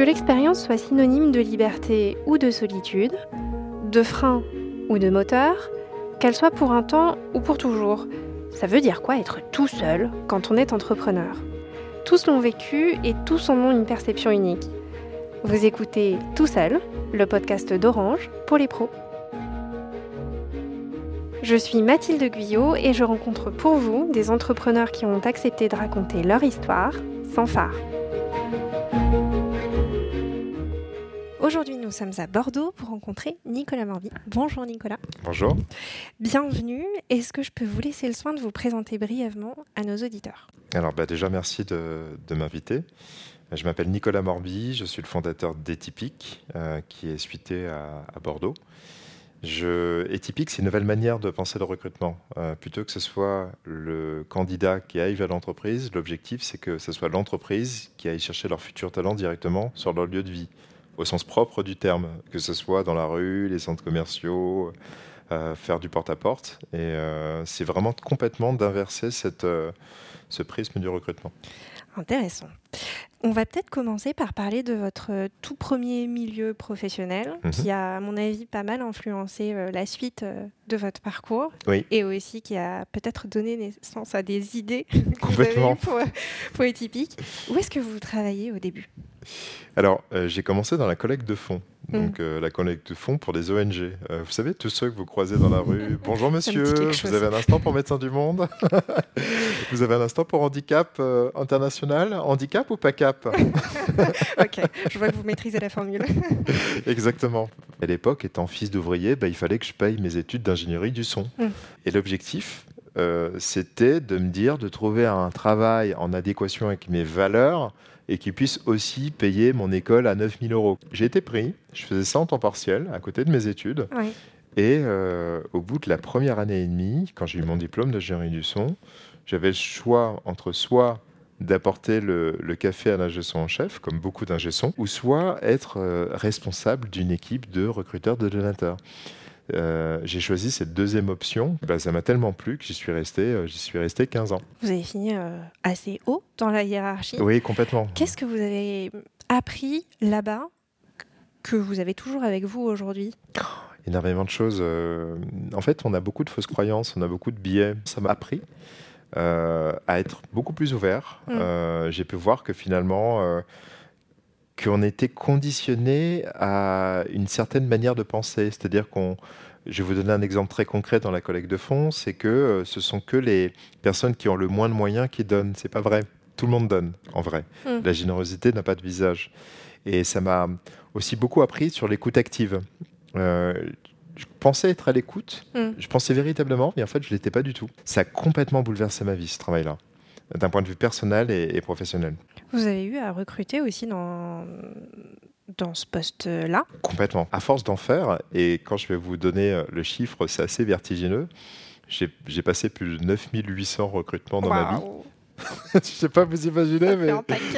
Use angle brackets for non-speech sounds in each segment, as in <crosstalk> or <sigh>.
Que l'expérience soit synonyme de liberté ou de solitude, de frein ou de moteur, qu'elle soit pour un temps ou pour toujours, ça veut dire quoi être tout seul quand on est entrepreneur? Tous l'ont vécu et tous en ont une perception unique. Vous écoutez Tout seul, le podcast d'Orange pour les pros. Je suis Mathilde Guyot et je rencontre pour vous des entrepreneurs qui ont accepté de raconter leur histoire sans phare. Aujourd'hui, nous sommes à Bordeaux pour rencontrer Nicolas Morby. Bonjour Nicolas. Bonjour. Bienvenue. Est-ce que je peux vous laisser le soin de vous présenter brièvement à nos auditeurs? Alors bah déjà, merci de, m'inviter. Je m'appelle Nicolas Morby, je suis le fondateur d'Etypique, euh, qui est suité à, Bordeaux. Je, Etypique, c'est une nouvelle manière de penser le recrutement. Euh, plutôt que ce soit le candidat qui aille vers l'entreprise, l'objectif, c'est que ce soit l'entreprise qui aille chercher leur futur talent directement sur leur lieu de vie au sens propre du terme, que ce soit dans la rue, les centres commerciaux, euh, faire du porte-à-porte. Et euh, c'est vraiment complètement d'inverser cette, euh, ce prisme du recrutement. Intéressant. On va peut-être commencer par parler de votre tout premier milieu professionnel, mhm. qui a, à mon avis, pas mal influencé la suite de votre parcours. Oui. Et aussi qui a peut-être donné naissance à des idées <laughs> Complètement. pour, pour <laughs> Où est-ce que vous travaillez au début? Alors, euh, j'ai commencé dans la collecte de fonds. Mm. Donc, euh, la collecte de fonds pour des ONG. Euh, vous savez, tous ceux que vous croisez dans la rue. <laughs> Bonjour monsieur, vous avez un instant pour Médecins du Monde <laughs> Vous avez un instant pour Handicap International Handicap ou pas cap? <laughs> Ok, je vois que vous maîtrisez la formule. Exactement. À l'époque, étant fils d'ouvrier, bah, il fallait que je paye mes études d'ingénierie du son. Mm. Et l'objectif, c'était de me dire de trouver un travail en adéquation avec mes valeurs et qui puisse aussi payer mon école à 9000 euros. J'ai été pris, je faisais ça en temps partiel, à côté de mes études. Et euh, au bout de la première année et demie, quand j'ai eu mon diplôme de génie du son, j'avais le choix entre soit d'apporter le, café à l'ingé son en chef, comme beaucoup d'ingé ou soit être euh, responsable d'une équipe de recruteurs de donateurs. Euh, j'ai choisi cette deuxième option. Bah, ça m'a tellement plu que j'y suis resté, euh, j'y suis resté 15 ans. Vous avez fini euh, assez haut dans la hiérarchie. Oui, complètement. Qu'est-ce que vous avez appris là-bas que vous avez toujours avec vous aujourd'hui? Énormément de choses. en fait, on a beaucoup de fausses croyances, on a beaucoup de biais. Ça m'a appris à être beaucoup plus ouvert. Mm. j'ai pu voir que finalement qu'on était conditionné à une certaine manière de penser. C'est-à-dire qu'on, je vais vous donner un exemple très concret dans la collecte de fonds, c'est que euh, ce sont que les personnes qui ont le moins de moyens qui donnent. C'est pas vrai. Tout le monde donne, en vrai. Hmm. La générosité n'a pas de visage. Et ça m'a aussi beaucoup appris sur l'écoute active. Euh, je pensais être à l'écoute, hmm. je pensais véritablement, mais en fait, je ne l'étais pas du tout. Ça a complètement bouleversé ma vie, ce travail-là, d'un point de vue personnel et professionnel. Vous avez eu à recruter aussi dans, dans ce poste-là Complètement. À force d'en faire, et quand je vais vous donner euh, le chiffre, c'est assez vertigineux. J'ai passé plus de 9800 recrutements dans ma vie. <laughs> je ne sais pas vous imaginer, mais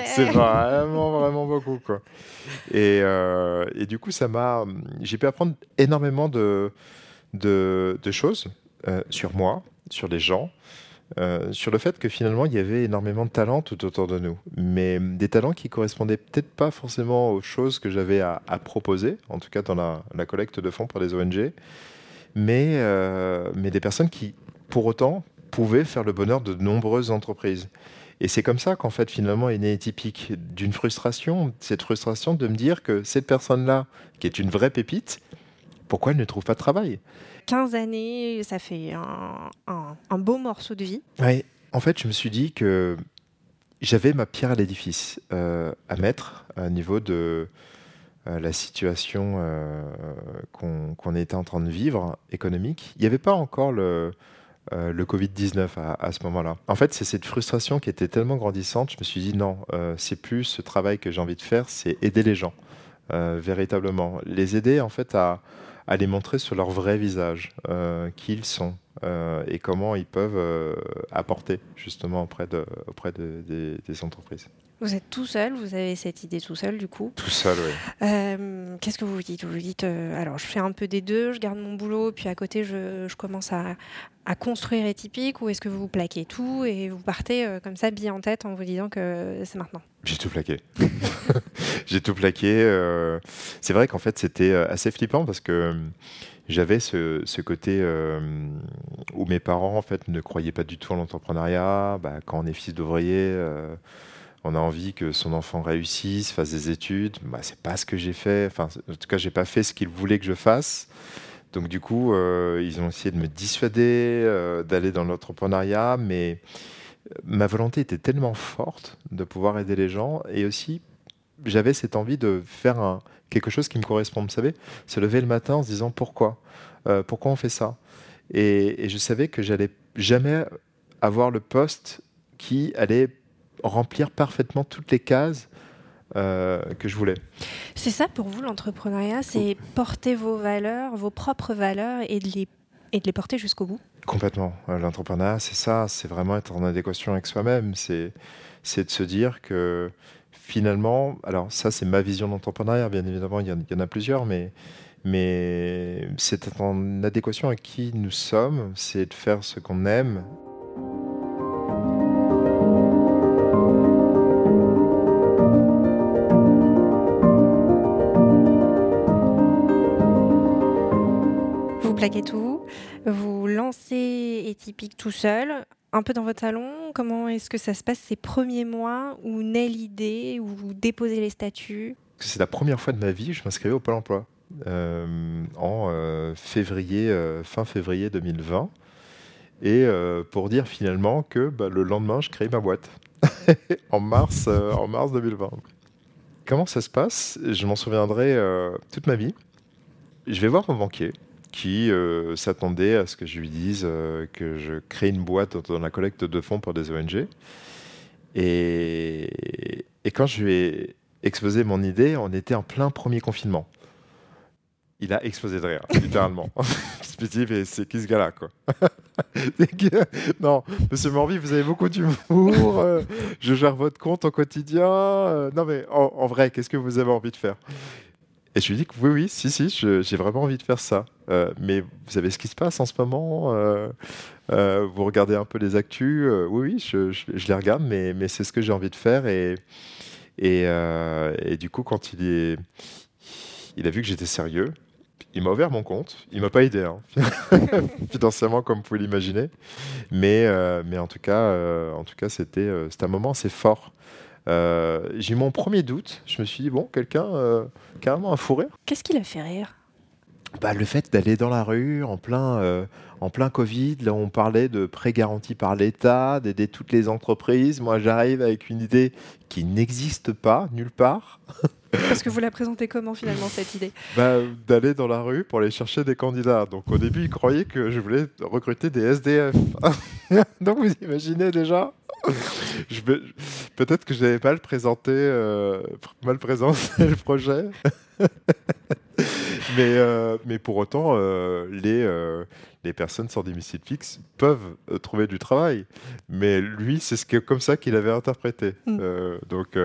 c'est vraiment, vraiment beaucoup. Quoi. Et, euh, et du coup, ça m'a. J'ai pu apprendre énormément de, de, de choses euh, sur moi, sur les gens, euh, sur le fait que finalement il y avait énormément de talents tout autour de nous, mais des talents qui correspondaient peut-être pas forcément aux choses que j'avais à, proposer, en tout cas dans la, collecte de fonds pour les ONG, mais, euh, mais des personnes qui, pour autant, pouvaient faire le bonheur de nombreuses entreprises. Et c'est comme ça qu'en fait finalement est né typique d'une frustration, cette frustration de me dire que cette personne-là, qui est une vraie pépite, pourquoi elle ne trouve pas de travail? 15 années, ça fait un, beau morceau de vie. Oui, en fait, je me suis dit que j'avais ma pierre à l'édifice euh, à mettre à niveau de euh, la situation euh, qu'on était en train de vivre économique. Il n'y avait pas encore le, le Covid-19 à, à, ce moment-là. En fait, c'est cette frustration qui était tellement grandissante, je me suis dit non, c'est plus ce travail que j'ai envie de faire, c'est aider les gens, véritablement. Les aider en fait à à les montrer sur leur vrai visage, euh, qui ils sont, et comment ils peuvent apporter justement auprès des entreprises. Vous êtes tout seul, vous avez cette idée tout seul du coup. Tout seul, oui. Euh, qu'est-ce que vous vous dites? Vous vous dites, euh, alors je fais un peu des deux, je garde mon boulot, puis à côté je, commence à, construire Etypique, ou est-ce que vous plaquez tout et vous partez euh, comme ça, bien en tête, en vous disant que c'est maintenant? J'ai tout plaqué. <laughs> J'ai tout plaqué. c'est vrai qu'en fait c'était assez flippant parce que j'avais ce, côté où mes parents en fait ne croyaient pas du tout en l'entrepreneuriat. Bah, quand on est fils d'ouvrier on a envie que son enfant réussisse, fasse des études. Bah, c'est pas ce que j'ai fait. Enfin, en tout cas, j'ai pas fait ce qu'ils voulaient que je fasse. Donc du coup, euh, ils ont essayé de me dissuader euh, d'aller dans l'entrepreneuriat, mais euh, ma volonté était tellement forte de pouvoir aider les gens, et aussi j'avais cette envie de faire quelque chose qui me correspond. Vous savez, se lever le matin en se disant pourquoi, pourquoi on fait ça, et, et je savais que j'allais jamais avoir le poste qui allait remplir parfaitement toutes les cases euh, que je voulais. C'est ça pour vous l'entrepreneuriat, c'est porter vos valeurs, vos propres valeurs et de les, et de les porter jusqu'au bout? Complètement. Euh, l'entrepreneuriat, c'est ça, c'est vraiment être en adéquation avec soi-même, c'est de se dire que finalement, alors ça c'est ma vision d'entrepreneuriat, bien évidemment il y, y, en, a plusieurs, mais, mais c'est en adéquation avec qui nous sommes, c'est de faire ce qu'on aime plaquez tout, vous lancez Etypique tout seul, un peu dans votre salon. Comment est-ce que ça se passe ces premiers mois où naît l'idée, où vous déposez les statuts? C'est la première fois de ma vie je m'inscrivais au Pôle emploi. Euh, en euh, février, euh, fin février 2020. Et pour dire finalement que bah, le lendemain, je crée ma boîte. <laughs> en, mars, en mars 2020. Comment ça se passe? Je m'en souviendrai toute ma vie. Je vais voir mon banquier qui euh, s'attendait à ce que je lui dise euh, que je crée une boîte dans la collecte de fonds pour des ONG. Et, et, quand je lui ai exposé mon idée, on était en plein premier confinement. Il a explosé de rire, littéralement. <laughs> je me suis dit, mais c'est qui ce gars-là, quoi? <laughs> Non, monsieur Morby, vous avez beaucoup d'humour. Euh, je gère votre compte au quotidien. non, mais en vrai, qu'est-ce que vous avez envie de faire? Et je lui dis que oui, oui, si, si, j'ai vraiment envie de faire ça. Euh, mais vous savez ce qui se passe en ce moment euh, euh, Vous regardez un peu les actus Oui, oui, je, les regarde, mais, c'est ce que j'ai envie de faire. Et, du coup, quand il, a vu que j'étais sérieux, il m'a ouvert mon compte. Il m'a pas aidé, hein, <laughs> financièrement, comme vous pouvez l'imaginer. Mais, en tout cas, c'était un moment assez fort. J'ai eu mon premier doute. Je me suis dit, bon, quelqu'un, carrément un fou rire. Qu'est-ce qui l'a fait rire? Bah, Le fait d'aller dans la rue en plein, euh, en plein Covid, là on parlait de prêts garantis par l'État, d'aider toutes les entreprises. Moi, j'arrive avec une idée qui n'existe pas nulle part. Parce que vous la présentez comment finalement cette idée? Bah, D'aller dans la rue pour aller chercher des candidats. Donc au début, ils croyaient que je voulais recruter des SDF. <laughs> Donc vous imaginez déjà? Peut-être que je n'avais pas le présenté, euh, mal présenté le projet. <laughs> mais, euh, mais pour autant, euh, les, les personnes sans domicile fixe peuvent trouver du travail. Mais lui, c'est ce que, comme ça qu'il avait interprété. Mm. donc.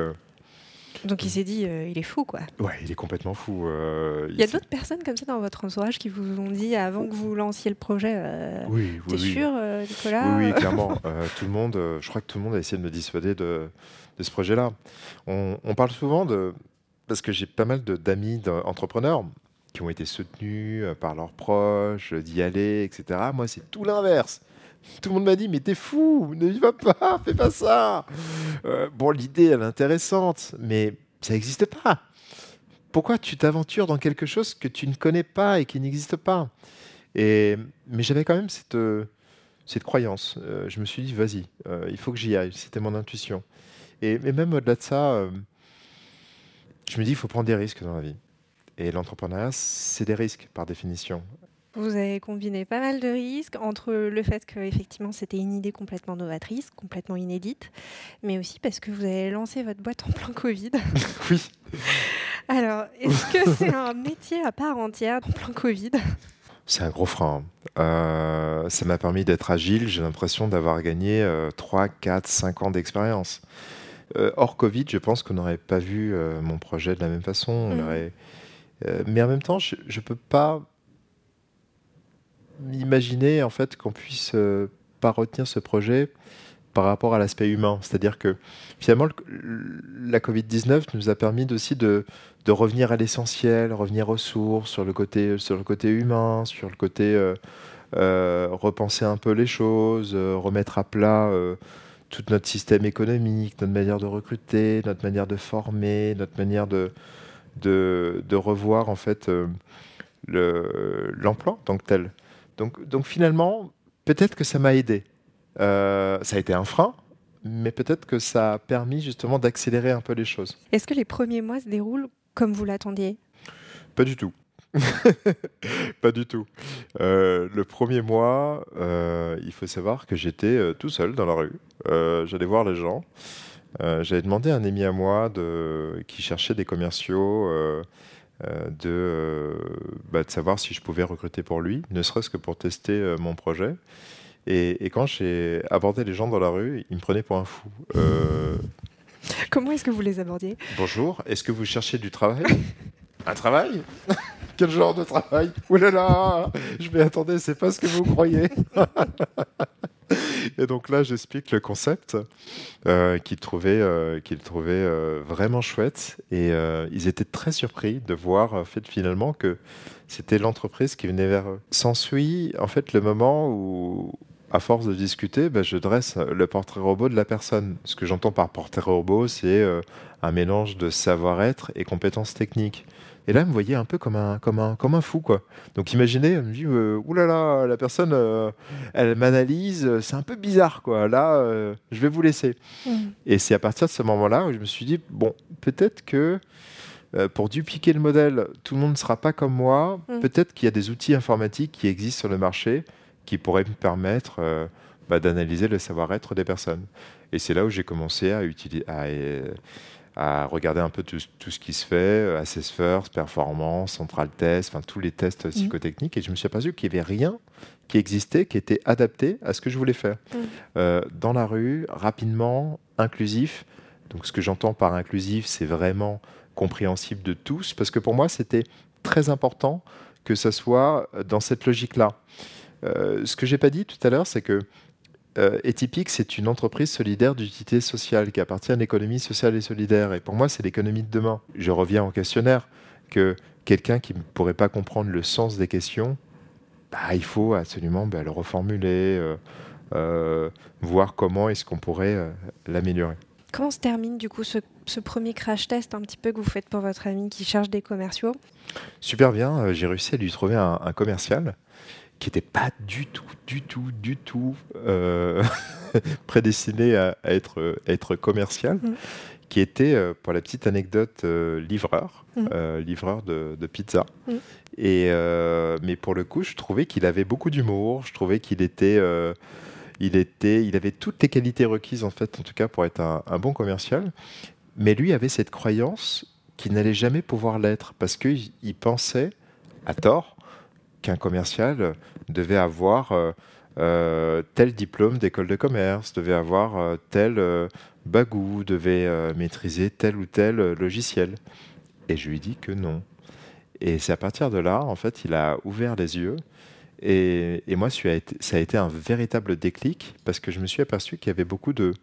Donc il s'est dit, euh, il est fou, quoi. Ouais, il est complètement fou. Euh, il y a d'autres personnes comme ça dans votre entourage qui vous ont dit, avant que vous lanciez le projet, euh, oui, oui, t'es sûr, Nicolas Oui, <laughs> clairement. tout le monde, je crois que tout le monde a essayé de me dissuader de, de ce projet-là. On, on, parle souvent de... Parce que j'ai pas mal d'amis entrepreneurs qui ont été soutenus par leurs proches, d'y aller, etc. Moi, c'est tout l'inverse. <laughs> Tout le monde m'a dit, mais t'es fou, ne y va pas, fais pas ça. Euh, bon, l'idée, elle est intéressante, mais ça n'existe pas. Pourquoi tu t'aventures dans quelque chose que tu ne connais pas et qui n'existe pas? Et, Mais j'avais quand même cette, cette croyance. Euh, je me suis dit, vas-y, euh, il faut que j'y aille. C'était mon intuition. Et, et même au-delà de ça, je me dis, il faut prendre des risques dans la vie. Et l'entrepreneuriat, c'est des risques par définition. Vous avez combiné pas mal de risques entre le fait que effectivement c'était une idée complètement novatrice, complètement inédite, mais aussi parce que vous avez lancé votre boîte en plein Covid. <laughs> oui. Alors, est-ce que c'est un métier à part entière en plein Covid? C'est un gros frein. Euh, ça m'a permis d'être agile. J'ai l'impression d'avoir gagné 3, 4, 5 ans d'expérience. Euh, hors Covid, je pense qu'on n'aurait pas vu euh, mon projet de la même façon. Mm. mais en même temps, je ne peux pas m'imaginer en fait qu'on puisse pas retenir ce projet par rapport à l'aspect humain. C'est-à-dire que finalement, la Covid-19 nous a permis aussi de, revenir à l'essentiel, revenir aux sources, sur le côté, sur le côté humain, sur le côté euh, euh, repenser un peu les choses, euh, remettre à plat tout notre système économique, notre manière de recruter, notre manière de former, notre manière de, de, de revoir en fait l'emploi en tant que tel. Donc, donc finalement, peut-être que ça m'a aidé. Euh, ça a été un frein, mais peut-être que ça a permis justement d'accélérer un peu les choses. Est-ce que les premiers mois se déroulent comme vous l'attendiez? Pas du tout. <laughs> pas du tout. Euh, le premier mois, euh, il faut savoir que j'étais tout seul dans la rue. J'allais voir les gens. J'avais demandé à un ami à moi de, qui cherchait des commerciaux de, bah, de savoir si je pouvais recruter pour lui, ne serait-ce que pour tester mon projet. Et, quand j'ai abordé les gens dans la rue, ils me prenaient pour un fou. Euh, Comment est-ce que vous les abordiez? Bonjour, est-ce que vous cherchez du travail? Un travail? <laughs> Quel genre de travail? Ouh là là Je vais attendre, c'est pas ce que vous croyez. <laughs> Et donc là, j'explique le concept euh, qu'ils trouvaient, euh, euh, vraiment chouette. Et ils étaient très surpris de voir fait, finalement que c'était l'entreprise qui venait vers eux. S'ensuit en fait le moment où, à force de discuter, ben, je dresse le portrait robot de la personne. Ce que j'entends par portrait robot, c'est un mélange de savoir-être et compétences techniques. Et là, elle me voyait un peu comme un, comme un, comme un fou, quoi. Donc imaginez, elle me dit, euh, oulala, la personne, euh, elle m'analyse, c'est un peu bizarre, quoi. Là, je vais vous laisser. Mmh. Et c'est à partir de ce moment-là où je me suis dit, bon, peut-être que pour dupliquer le modèle, tout le monde ne sera pas comme moi. Mmh. Peut-être qu'il y a des outils informatiques qui existent sur le marché qui pourrait me permettre euh, bah, d'analyser le savoir-être des personnes. Et c'est là où j'ai commencé à, utiliser, à, à, regarder un peu tout, tout, ce qui se fait, euh, Assess First, Performance, Central Test, enfin tous les tests mmh. psychotechniques. Et je me suis aperçu qu'il n'y avait rien qui existait, qui était adapté à ce que je voulais faire. Mmh. Euh, dans la rue, rapidement, inclusif. Donc ce que j'entends par inclusif, c'est vraiment compréhensible de tous, parce que pour moi, c'était très important que ça soit dans cette logique-là. Euh, ce que j'ai pas dit tout à l'heure, c'est que euh, c'est une entreprise solidaire d'utilité sociale qui appartient à l'économie sociale et solidaire. Et pour moi, c'est l'économie de demain. Je reviens au questionnaire que quelqu'un qui ne pourrait pas comprendre le sens des questions, bah, il faut absolument bah, le reformuler, euh, euh, voir comment est-ce qu'on pourrait l'améliorer. Comment se termine du coup ce, premier crash test un petit peu que vous faites pour votre ami qui cherche des commerciaux? Super bien, j'ai réussi à lui trouver un commercial qui n'était pas du tout, du tout, du tout euh, <laughs> prédestiné à, être, être commercial, mm. qui était, euh, pour la petite anecdote, euh, livreur, mm. livreur de, pizza. Mm. Et, mais pour le coup, je trouvais qu'il avait beaucoup d'humour, je trouvais qu'il était, il était, il avait toutes les qualités requises, en fait, en tout cas, pour être un, un bon commercial. Mais lui avait cette croyance qu'il n'allait jamais pouvoir l'être, parce qu'il pensait, à tort, qu'un commercial devait avoir euh, euh, tel diplôme d'école de commerce, devait avoir euh, tel bagou, devait maîtriser tel ou tel logiciel. Et je lui dis que non. Et c'est à partir de là, en fait, il a ouvert les yeux. Et, moi, ça a été un véritable déclic parce que je me suis aperçu qu'il y avait beaucoup de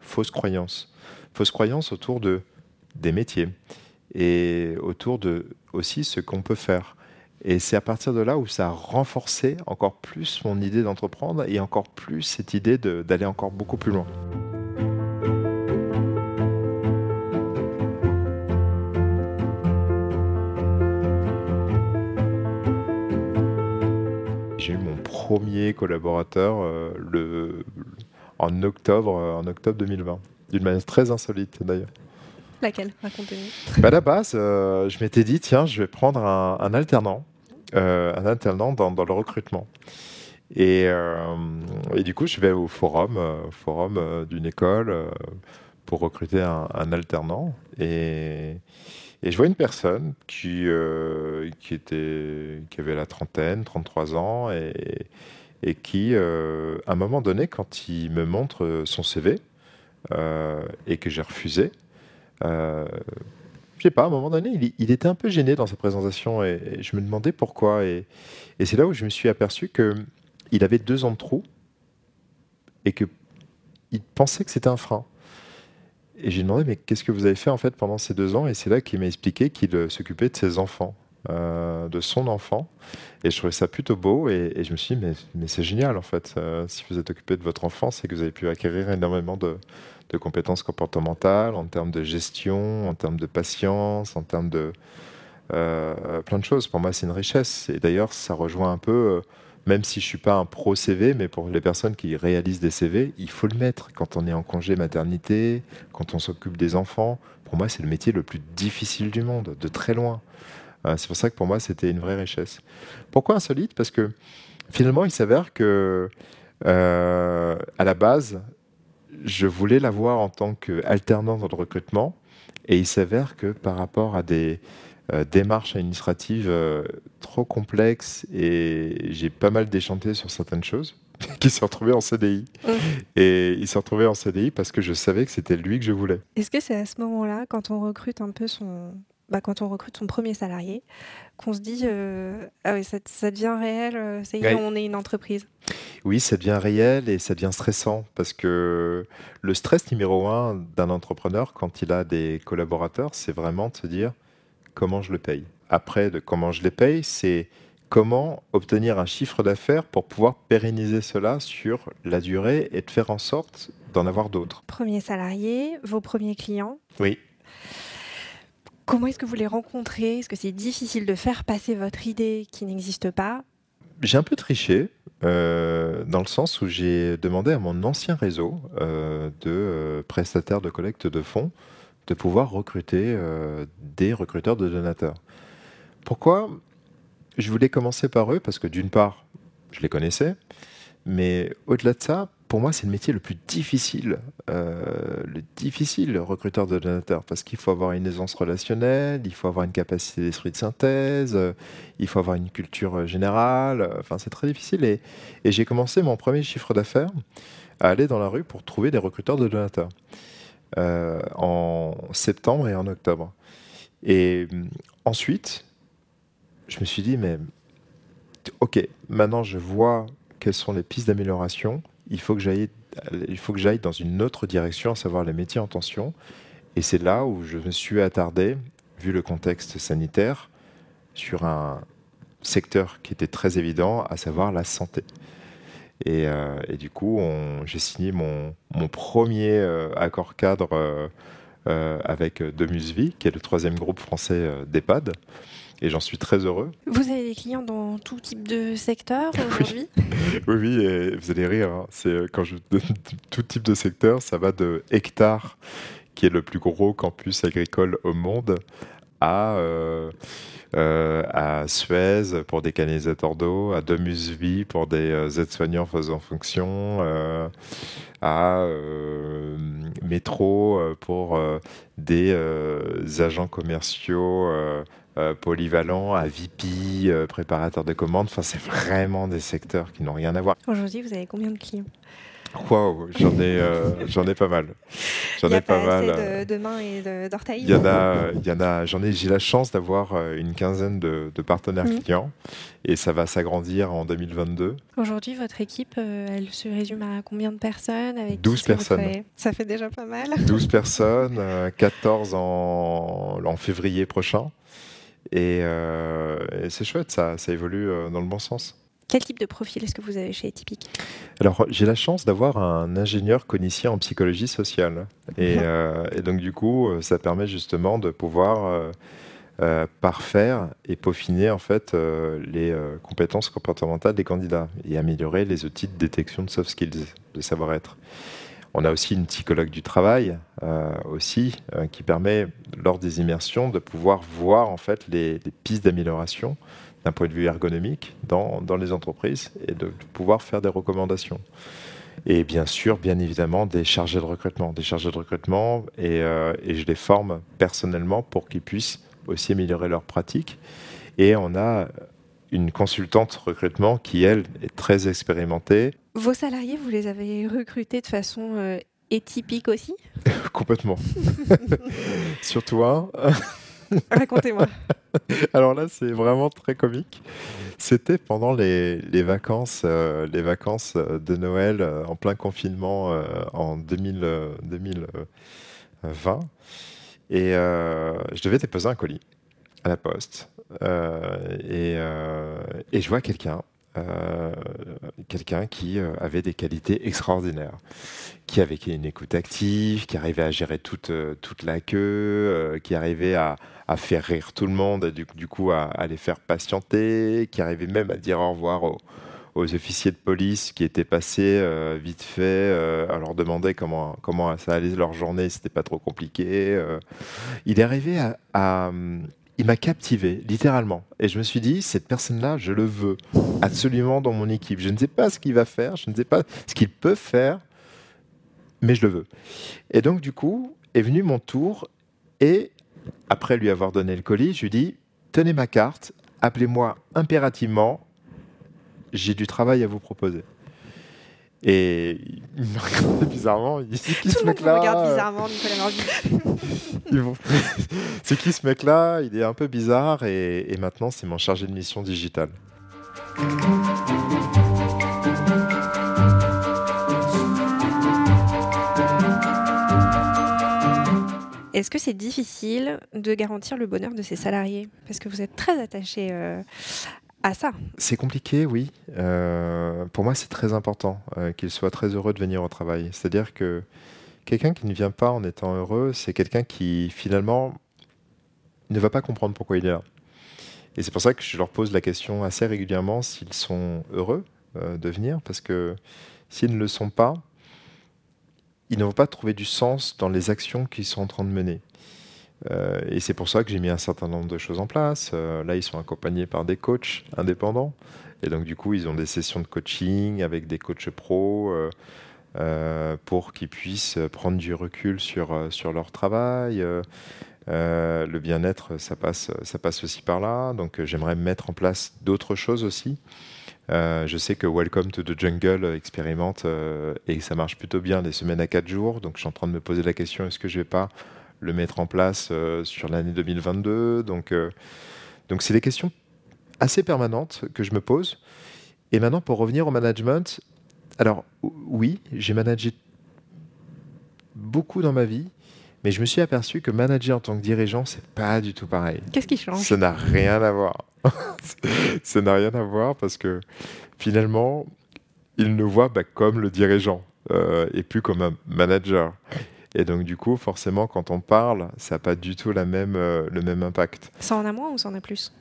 fausses croyances. Fausses croyances autour de, des métiers et autour de aussi ce qu'on peut faire. Et c'est à partir de là où ça a renforcé encore plus mon idée d'entreprendre et encore plus cette idée d'aller encore beaucoup plus loin. J'ai eu mon premier collaborateur euh, le, en, octobre, en octobre 2020, d'une manière très insolite d'ailleurs. Laquelle? Racontez-nous. Bah, à la base, euh, je m'étais dit, tiens, je vais prendre un alternant euh, un alternant dans, le recrutement. Et, euh, et, du coup, je vais au forum, euh, forum d'une école pour recruter un, alternant. Et, je vois une personne qui, qui, était, qui avait la trentaine, 33 ans, et, qui, à un moment donné, quand il me montre son CV, et que j'ai refusé, sais pas, à un moment donné, il, était un peu gêné dans sa présentation et, je me demandais pourquoi. Et, c'est là où je me suis aperçu qu'il avait deux ans de trou et qu'il pensait que c'était un frein. Et j'ai demandé, mais qu'est-ce que vous avez fait en fait pendant ces deux ans? Et c'est là qu'il m'a expliqué qu'il euh, s'occupait de ses enfants, euh, de son enfant. Et je trouvais ça plutôt beau. Et, je me suis dit, mais, c'est génial en fait. Euh, si vous êtes occupé de votre enfant, c'est que vous avez pu acquérir énormément de, de compétences comportementales, en termes de gestion, en termes de patience, en termes de euh, plein de choses. Pour moi, c'est une richesse. Et d'ailleurs, ça rejoint un peu, euh, même si je suis pas un pro CV, mais pour les personnes qui réalisent des CV, il faut le mettre quand on est en congé maternité, quand on s'occupe des enfants. Pour moi, c'est le métier le plus difficile du monde, de très loin. Euh, c'est pour ça que pour moi, c'était une vraie richesse. Pourquoi insolite? Parce que finalement, il s'avère que à la base, je voulais l'avoir en tant qu'alternant dans le recrutement. Et il s'avère que par rapport à des euh, démarches administratives euh, trop complexes, et j'ai pas mal déchanté sur certaines choses, <laughs> qui s'est retrouvé en CDI. Mmh. Et il s'est retrouvé en CDI parce que je savais que c'était lui que je voulais. Est-ce que c'est à ce moment-là, quand on recrute un peu son, bah, quand on recrute son premier salarié, qu'on se dit euh, ah oui, ça, devient réel, euh, on est une entreprise. Oui, ça devient réel et ça devient stressant parce que le stress numéro un d'un entrepreneur quand il a des collaborateurs, c'est vraiment de se dire comment je le paye. Après, de comment je les paye, c'est comment obtenir un chiffre d'affaires pour pouvoir pérenniser cela sur la durée et de faire en sorte d'en avoir d'autres. Premier salarié, vos premiers clients. Oui. Comment est-ce que vous les rencontrez? Est-ce que c'est difficile de faire passer votre idée qui n'existe pas? J'ai un peu triché, euh, dans le sens où j'ai demandé à mon ancien réseau euh, de euh, prestataires de collecte de fonds de pouvoir recruter des recruteurs de donateurs. Pourquoi? Je voulais commencer par eux parce que d'une part, je les connaissais, mais au-delà de ça, pour moi, c'est le métier le plus difficile, euh, le difficile, le recruteur de donateurs, parce qu'il faut avoir une aisance relationnelle, il faut avoir une capacité d'esprit de synthèse, euh, il faut avoir une culture euh, générale. Enfin, c'est très difficile. Et, j'ai commencé mon premier chiffre d'affaires à aller dans la rue pour trouver des recruteurs de donateurs en septembre et en octobre. Et ensuite, je me suis dit, mais ok, maintenant je vois quelles sont les pistes d'amélioration il faut que j'aille il faut que j'aille dans une autre direction, à savoir les métiers en tension. Et c'est là où je me suis attardé, vu le contexte sanitaire, sur un secteur qui était très évident, à savoir la santé. Et, euh, du coup, j'ai signé mon, premier euh, accord cadre euh, avec Demusvie, qui est le troisième groupe français d'EHPAD et j'en suis très heureux. Vous avez des clients dans tout type de secteur <laughs> aujourd'hui? Oui. oui, et vous allez rire. Hein. C'est euh, quand je <laughs> tout type de secteur, ça va de Hectare, qui est le plus gros campus agricole au monde, à euh, euh, à Suez pour des canalisateurs d'eau, à Demusvie pour des aides-soignants faisant fonction, à Métro pour des agents commerciaux euh, polyvalent, à VP, euh, préparateur de commandes. Enfin, c'est vraiment des secteurs qui n'ont rien à voir. Aujourd'hui, vous avez combien de clients? Waouh, j'en ai, euh, j'en ai pas mal. J'en ai pas, mal. De, de mains et d'orteils. Il y en a, il y en a. J'en ai. J'ai la chance d'avoir une quinzaine de, partenaires mhm. clients, et ça va s'agrandir en 2022. Aujourd'hui, votre équipe, elle se résume à combien de personnes avec 12 personnes. Ça fait déjà pas mal. 12 personnes, 14 en, en février prochain. Euh, et, c'est chouette, ça, ça évolue euh, dans le bon sens. Quel type de profil est-ce que vous avez chez Atypique? Alors, j'ai la chance d'avoir un ingénieur cognicien en psychologie sociale. Et, euh, et, donc, du coup, ça permet justement de pouvoir parfaire et peaufiner en fait les compétences comportementales des candidats et améliorer les outils de détection de soft skills, de savoir-être. On a aussi une psychologue du travail euh, aussi euh, qui permet lors des immersions de pouvoir voir en fait les, pistes d'amélioration d'un point de vue ergonomique dans, les entreprises et de, pouvoir faire des recommandations. Et bien sûr, bien évidemment, des chargés de recrutement. Des chargés de recrutement, et, euh, et je les forme personnellement pour qu'ils puissent aussi améliorer leur pratique. Et on a une consultante recrutement qui, elle, est très expérimentée. Vos salariés, vous les avez recrutés de façon euh, étypique aussi? <laughs> Complètement. <laughs> Surtout <laughs> un. Racontez-moi. Alors là, c'est vraiment très comique. C'était pendant les, vacances, euh, les vacances de Noël euh, en plein confinement euh, en 2000, 2020. Et je devais déposer un colis à la poste. Et, et, je vois quelqu'un euh, quelqu'un qui euh, avait des qualités extraordinaires, qui avait une écoute active, qui arrivait à gérer toute, euh, toute la queue, qui arrivait à, à, faire rire tout le monde, du, du coup à, les faire patienter, qui arrivait même à dire au revoir aux, officiers de police qui étaient passés vite fait, à leur demander comment, comment ça allait leur journée, c'était pas trop compliqué. il est arrivé à il m'a captivé, littéralement. Et je me suis dit, cette personne-là, je le veux absolument dans mon équipe. Je ne sais pas ce qu'il va faire, je ne sais pas ce qu'il peut faire, mais je le veux. Et donc, du coup, est venu mon tour. Et après lui avoir donné le colis, je lui dis, tenez ma carte, appelez-moi impérativement, j'ai du travail à vous proposer. Et il me regardait bizarrement. Il dit C'est qui ce mec-là regarde bizarrement, Nicolas <laughs> <laughs> C'est qui ce mec-là? Il est un peu bizarre et, et maintenant, c'est mon chargé de mission digitale. Est-ce que c'est difficile de garantir le bonheur de ses salariés? Parce que vous êtes très attaché euh, C'est compliqué, oui. Euh, pour moi, c'est très important euh, qu'il soit très heureux de venir au travail. C'est-à-dire que quelqu'un qui ne vient pas en étant heureux, c'est quelqu'un qui finalement ne va pas comprendre pourquoi il est là. Et c'est pour ça que je leur pose la question assez régulièrement s'ils sont heureux euh, de venir, parce que s'ils ne le sont pas, ils ne vont pas trouver du sens dans les actions qu'ils sont en train de mener. Euh, et c'est pour ça que j'ai mis un certain nombre de choses en place. Euh, là, ils sont accompagnés par des coachs indépendants. Et donc, du coup, ils ont des sessions de coaching avec des coachs pros euh, pour qu'ils puissent prendre du recul sur, sur leur travail. le bien-être, ça passe, ça passe aussi par là. Donc, j'aimerais mettre en place d'autres choses aussi. je sais que Welcome to the Jungle expérimente et ça marche plutôt bien des semaines à 4 jours. Donc, je suis en train de me poser la question est-ce que je vais pas le mettre en place euh, sur l'année 2022. Donc, euh, donc c'est des questions assez permanentes que je me pose. Et maintenant, pour revenir au management, alors oui, j'ai managé beaucoup dans ma vie, mais je me suis aperçu que manager en tant que dirigeant, c'est pas du tout pareil. Qu'est-ce qui change? Ça n'a rien à voir. <laughs> ça n'a rien à voir parce que finalement, il nous voit bah, comme le dirigeant euh, et plus comme un manager. Et donc, du coup, forcément, quand on parle, ça n'a pas du tout la même, euh, le même impact. Ça en a moins ou ça en a plus?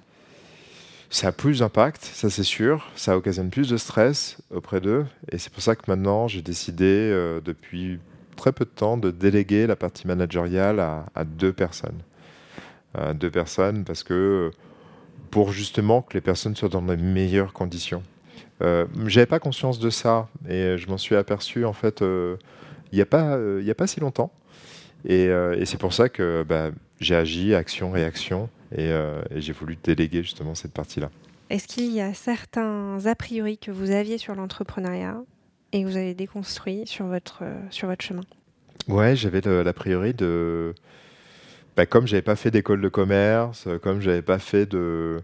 Ça a plus d'impact, ça c'est sûr. Ça occasionne plus de stress auprès d'eux. Et c'est pour ça que maintenant, j'ai décidé, euh, depuis très peu de temps, de déléguer la partie managériale à, deux personnes. À deux personnes, parce que pour justement que les personnes soient dans les meilleures conditions. Euh, J'avais pas conscience de ça et je m'en suis aperçu en fait euh, il n'y a, pas, euh, a pas si longtemps. Euh, et, c'est pour ça que bah, j'ai agi action-réaction et, euh, et j'ai voulu déléguer justement cette partie-là. Est-ce qu'il y a certains a priori que vous aviez sur l'entrepreneuriat et que vous avez déconstruit sur votre, sur votre chemin? Ouais, j'avais l'a priori de. Bah, comme j'avais pas fait d'école de commerce, comme j'avais pas fait de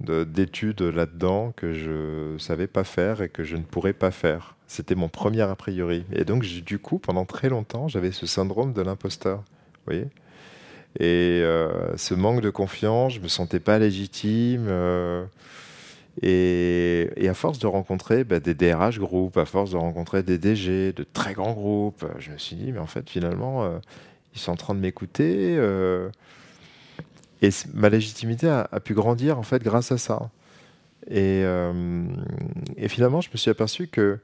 d'études là-dedans que je savais pas faire et que je ne pourrais pas faire. C'était mon premier a priori. Et donc, du coup, pendant très longtemps, j'avais ce syndrome de l'imposteur. Voyez Et euh, ce manque de confiance, je me sentais pas légitime. Euh, et, à force de rencontrer bah, des DRH groupes, à force de rencontrer des DG de très grands groupes, je me suis dit, mais en fait, finalement, euh, ils sont en train de m'écouter. Et ma légitimité a, pu grandir, en fait, grâce à ça. Et, et finalement, je me suis aperçu que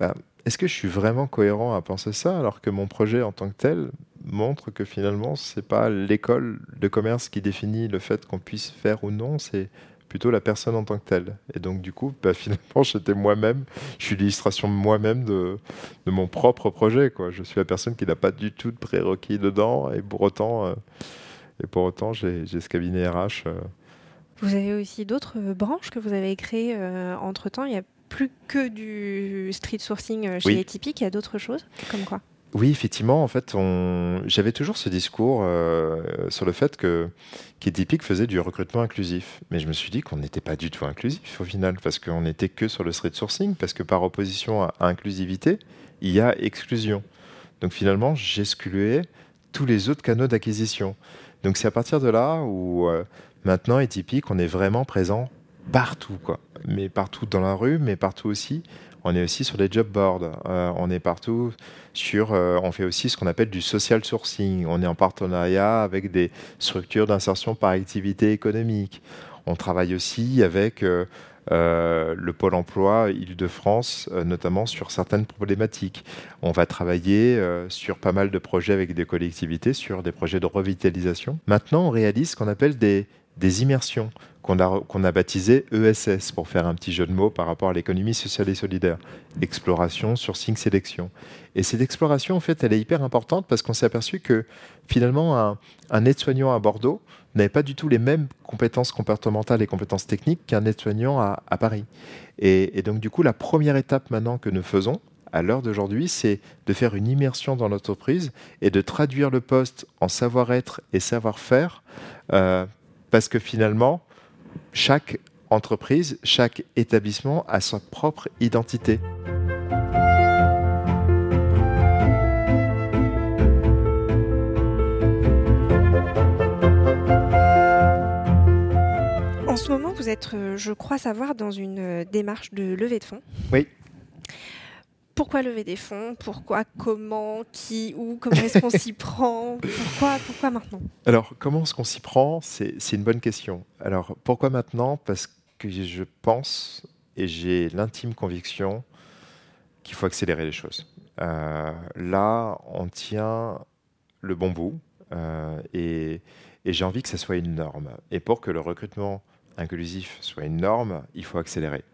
bah, est-ce que je suis vraiment cohérent à penser ça alors que mon projet en tant que tel montre que finalement c'est pas l'école de commerce qui définit le fait qu'on puisse faire ou non, c'est plutôt la personne en tant que telle. Et donc, du coup, bah, <laughs> finalement, j'étais moi-même, je suis l'illustration moi-même de, mon propre projet. Je suis la personne qui n'a pas du tout de prérequis dedans, et pour autant, euh, et pour autant j'ai ce cabinet RH. Euh. Vous avez aussi d'autres branches que vous avez créées entre-temps Il n'y a plus que du street sourcing chez oui. Il y a d'autres choses Comme quoi? Oui, effectivement, en fait, on... j'avais toujours ce discours euh, sur le fait que qu'Etypic faisait du recrutement inclusif. Mais je me suis dit qu'on n'était pas du tout inclusif au final, parce qu'on n'était que sur le street sourcing, parce que par opposition à, inclusivité, il y a exclusion. Donc finalement, j'excluais tous les autres canaux d'acquisition. Donc c'est à partir de là où euh, maintenant, Etypic, on est vraiment présent partout, quoi. Mais partout dans la rue, mais partout aussi on est aussi sur les job boards. Euh, on est partout sur. Euh, on fait aussi ce qu'on appelle du social sourcing. On est en partenariat avec des structures d'insertion par activité économique. On travaille aussi avec euh, le Pôle emploi Île-de-France, notamment sur certaines problématiques. On va travailler sur pas mal de projets avec des collectivités, sur des projets de revitalisation. Maintenant, on réalise ce qu'on appelle des, des immersions qu'on a, qu'on a baptisé ESS pour faire un petit jeu de mots par rapport à l'économie sociale et solidaire. Exploration, sourcing, sélection. Et cette exploration, en fait, elle est hyper importante parce qu'on s'est aperçu que finalement, un, un aide-soignant à Bordeaux n'avait pas du tout les mêmes compétences comportementales et compétences techniques qu'un aide-soignant à, Paris. Et, et donc, du coup, la première étape maintenant que nous faisons, à l'heure d'aujourd'hui, c'est de faire une immersion dans l'entreprise et de traduire le poste en savoir-être et savoir-faire, euh, parce que finalement, chaque entreprise, chaque établissement a sa propre identité. En ce moment, vous êtes, euh, je crois savoir, dans une euh, démarche de levée de fonds. Oui. Pourquoi lever des fonds Pourquoi Comment Qui Où Comment est-ce qu'on s'y <laughs> prend pourquoi, pourquoi maintenant? Alors, comment est-ce qu'on s'y prend? C'est une bonne question. Alors, pourquoi maintenant? Parce que je pense et j'ai l'intime conviction qu'il faut accélérer les choses. Euh, là, on tient le bon bout euh, et, et j'ai envie que ça soit une norme. Et pour que le recrutement inclusif soit une norme, il faut accélérer.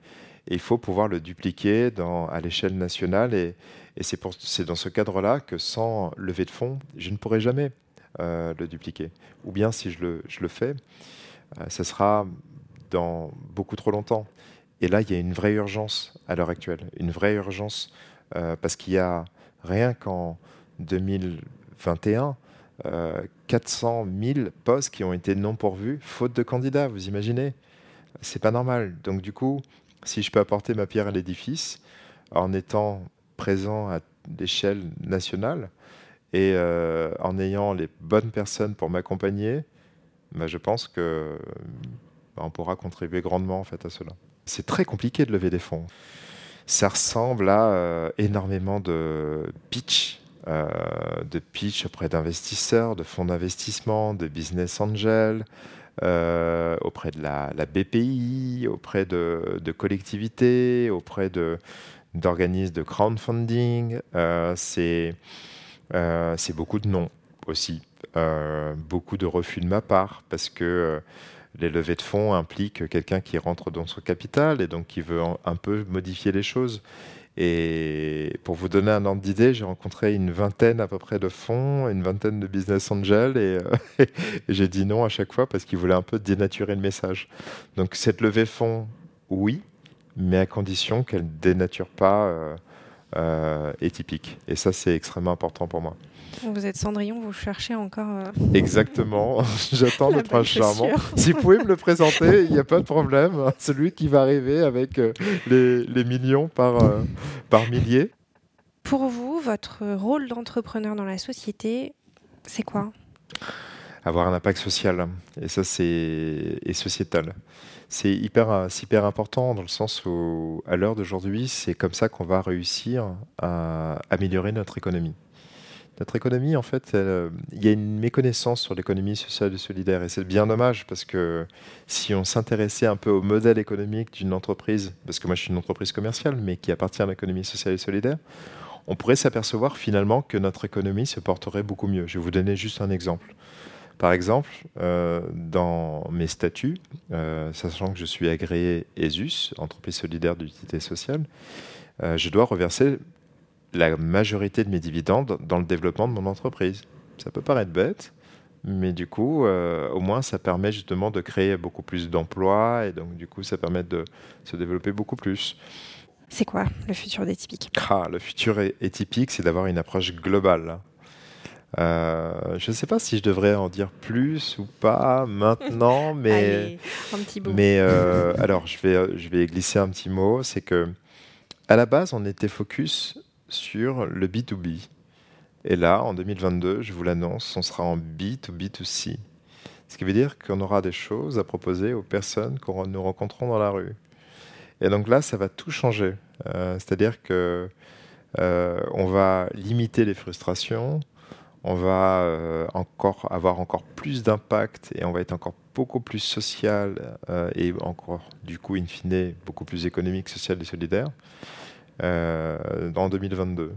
Et il faut pouvoir le dupliquer à l'échelle nationale. Et, c'est dans ce cadre-là que sans lever de fonds, je ne pourrai jamais euh, le dupliquer. Ou bien si je le, je le fais, euh, ça sera dans beaucoup trop longtemps. Et là, il y a une vraie urgence à l'heure actuelle, une vraie urgence, euh, parce qu'il y a rien qu'en 2021, 400 000 postes qui ont été non pourvus, faute de candidats, vous imaginez C'est pas normal. Donc du coup, si je peux apporter ma pierre à l'édifice en étant présent à l'échelle nationale et euh, en ayant les bonnes personnes pour m'accompagner, bah, je pense que bah, on pourra contribuer grandement en fait à cela. C'est très compliqué de lever des fonds. Ça ressemble à euh, énormément de pitch, euh, de pitch auprès d'investisseurs, de fonds d'investissement, de business angels, euh, auprès de la, BPI, auprès de, collectivités, auprès d'organismes de, crowdfunding. Euh, euh, c'est beaucoup de non aussi. beaucoup de refus de ma part parce que les levées de fonds impliquent quelqu'un qui rentre dans son capital et donc qui veut un peu modifier les choses. Et pour vous donner un ordre d'idée, j'ai rencontré une vingtaine à peu près de fonds, une vingtaine de business angels, et, euh, <laughs> j'ai dit non à chaque fois parce qu'ils voulaient un peu dénaturer le message. Donc cette levée fonds, oui, mais à condition qu'elle ne dénature pas euh, euh, typique. Et ça, c'est extrêmement important pour moi. Vous êtes Cendrillon, vous cherchez encore. Euh, Exactement, <laughs> <laughs> j'attends le prince charmant. si vous pouvez me le présenter, <laughs> il n'y a pas de problème. Celui qui va arriver avec euh, les, millions par, euh, par milliers. Pour vous, votre rôle d'entrepreneur dans la société, c'est quoi? Avoir un impact social. Et ça, c'est sociétal. C'est hyper, hyper important dans le sens où, à l'heure d'aujourd'hui, c'est comme ça qu'on va réussir à améliorer notre économie. Notre économie, en fait, euh, il y a une méconnaissance sur l'économie sociale et solidaire. Et c'est bien dommage parce que si on s'intéressait un peu au modèle économique d'une entreprise, parce que moi je suis une entreprise commerciale, mais qui appartient à l'économie sociale et solidaire, on pourrait s'apercevoir finalement que notre économie se porterait beaucoup mieux. Je vais vous donner juste un exemple. Par exemple, dans mes statuts, sachant que je suis agréé ESUS, entreprise solidaire d'utilité sociale, je dois reverser la majorité de mes dividendes dans le développement de mon entreprise. Ça peut paraître bête, mais du coup, euh, au moins, ça permet justement de créer beaucoup plus d'emplois et donc, du coup, ça permet de se développer beaucoup plus. C'est quoi le futur des typiques? Ah, Le futur est, typique, c'est d'avoir une approche globale. Euh, je ne sais pas si je devrais en dire plus ou pas maintenant, <laughs> mais, Allez, un petit bout. mais euh, alors je vais, je vais glisser un petit mot. C'est que à la base, on était focus sur le B2B. Et là, en 2022, je vous l'annonce, on sera en B2B2C. Ce qui veut dire qu'on aura des choses à proposer aux personnes que nous rencontrons dans la rue. Et donc là, ça va tout changer. Euh, c'est-à-dire que euh, on va limiter les frustrations, on va euh, encore avoir encore plus d'impact et on va être encore beaucoup plus social et encore, du coup, in fine, beaucoup plus économique, social et solidaire en 2022.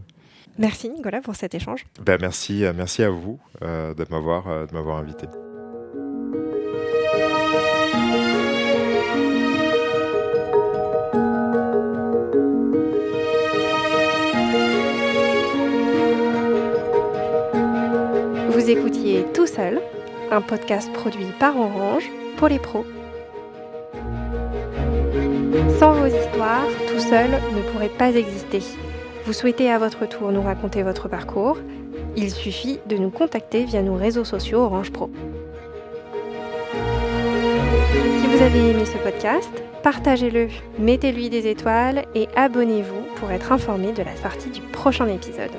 Merci Nicolas pour cet échange. Ben merci, euh, merci à vous euh, euh, de m'avoir invité. Tout seul, un podcast produit par Orange pour les pros. Sans vos histoires, tout seul ne pourrait pas exister. Vous souhaitez à votre tour nous raconter votre parcours Il suffit de nous contacter via nos réseaux sociaux Orange Pro. Si vous avez aimé ce podcast, partagez-le, mettez-lui des étoiles et abonnez-vous pour être informé de la sortie du prochain épisode.